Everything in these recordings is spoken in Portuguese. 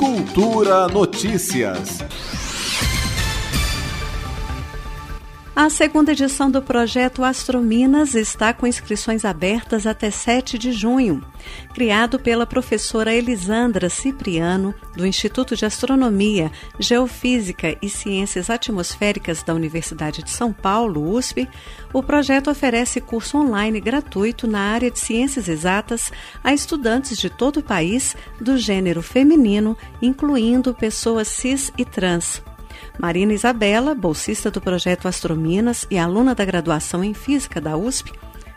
Cultura Notícias. A segunda edição do projeto Astrominas está com inscrições abertas até 7 de junho. Criado pela professora Elisandra Cipriano, do Instituto de Astronomia, Geofísica e Ciências Atmosféricas da Universidade de São Paulo, USP, o projeto oferece curso online gratuito na área de ciências exatas a estudantes de todo o país do gênero feminino, incluindo pessoas cis e trans. Marina Isabela, bolsista do projeto Astrominas e aluna da graduação em Física da USP,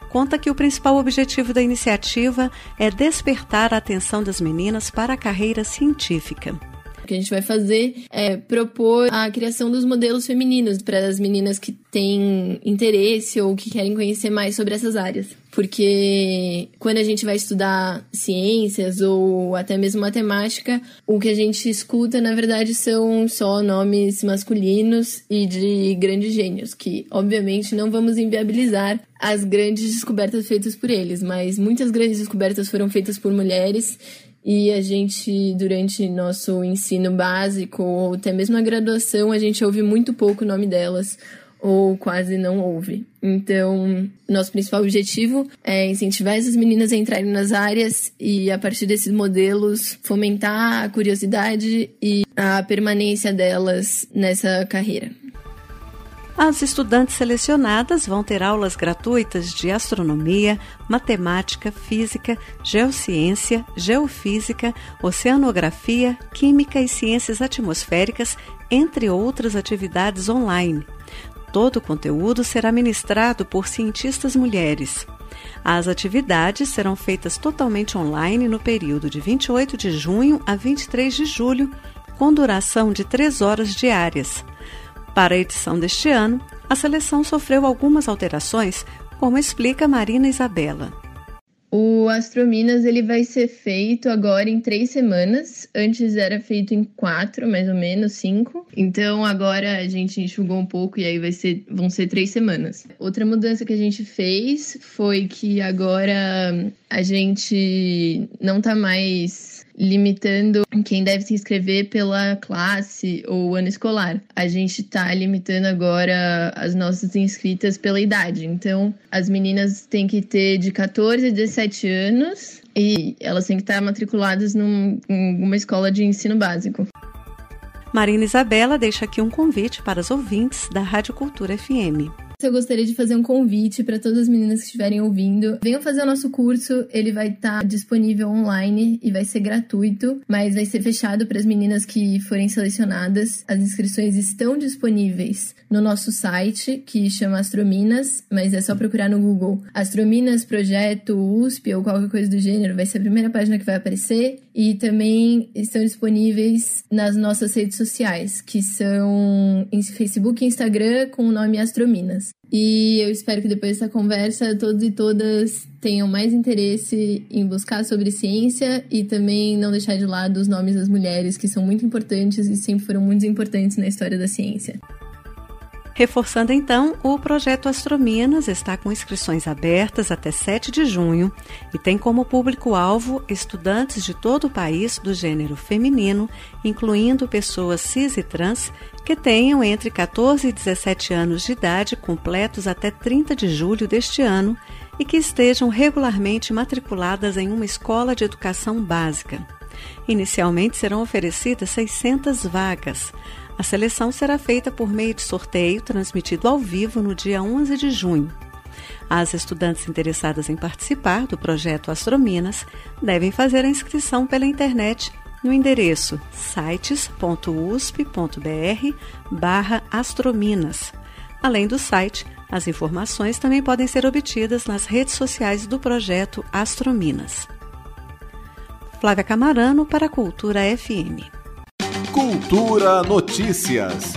conta que o principal objetivo da iniciativa é despertar a atenção das meninas para a carreira científica. O que a gente vai fazer é propor a criação dos modelos femininos para as meninas que têm interesse ou que querem conhecer mais sobre essas áreas. Porque quando a gente vai estudar ciências ou até mesmo matemática, o que a gente escuta, na verdade, são só nomes masculinos e de grandes gênios, que obviamente não vamos inviabilizar as grandes descobertas feitas por eles, mas muitas grandes descobertas foram feitas por mulheres e a gente, durante nosso ensino básico, ou até mesmo na graduação, a gente ouve muito pouco o nome delas, ou quase não ouve. Então, nosso principal objetivo é incentivar essas meninas a entrarem nas áreas e, a partir desses modelos, fomentar a curiosidade e a permanência delas nessa carreira. As estudantes selecionadas vão ter aulas gratuitas de astronomia, matemática, física, geociência, geofísica, oceanografia, química e ciências atmosféricas, entre outras atividades online. Todo o conteúdo será ministrado por cientistas mulheres. As atividades serão feitas totalmente online no período de 28 de junho a 23 de julho, com duração de três horas diárias. Para a edição deste ano, a seleção sofreu algumas alterações, como explica Marina Isabela. O Astrominas ele vai ser feito agora em três semanas. Antes era feito em quatro, mais ou menos, cinco. Então agora a gente enxugou um pouco e aí vai ser, vão ser três semanas. Outra mudança que a gente fez foi que agora a gente não tá mais limitando quem deve se inscrever pela classe ou ano escolar. A gente está limitando agora as nossas inscritas pela idade. Então, as meninas têm que ter de 14 a 17 anos e elas têm que estar matriculadas num, em uma escola de ensino básico. Marina Isabela deixa aqui um convite para os ouvintes da Rádio Cultura FM eu gostaria de fazer um convite para todas as meninas que estiverem ouvindo. Venham fazer o nosso curso, ele vai estar tá disponível online e vai ser gratuito, mas vai ser fechado para as meninas que forem selecionadas. As inscrições estão disponíveis no nosso site, que chama Astrominas, mas é só procurar no Google Astrominas Projeto USP ou qualquer coisa do gênero, vai ser a primeira página que vai aparecer. E também estão disponíveis nas nossas redes sociais, que são Facebook e Instagram com o nome Astrominas. E eu espero que depois dessa conversa todos e todas tenham mais interesse em buscar sobre ciência e também não deixar de lado os nomes das mulheres, que são muito importantes e sempre foram muito importantes na história da ciência. Reforçando então, o projeto Astrominas está com inscrições abertas até 7 de junho e tem como público-alvo estudantes de todo o país do gênero feminino, incluindo pessoas cis e trans que tenham entre 14 e 17 anos de idade completos até 30 de julho deste ano e que estejam regularmente matriculadas em uma escola de educação básica. Inicialmente serão oferecidas 600 vagas. A seleção será feita por meio de sorteio transmitido ao vivo no dia 11 de junho. As estudantes interessadas em participar do projeto Astrominas devem fazer a inscrição pela internet no endereço sites.usp.br astrominas. Além do site, as informações também podem ser obtidas nas redes sociais do projeto Astrominas. Flávia Camarano para a Cultura FM. Cultura Notícias.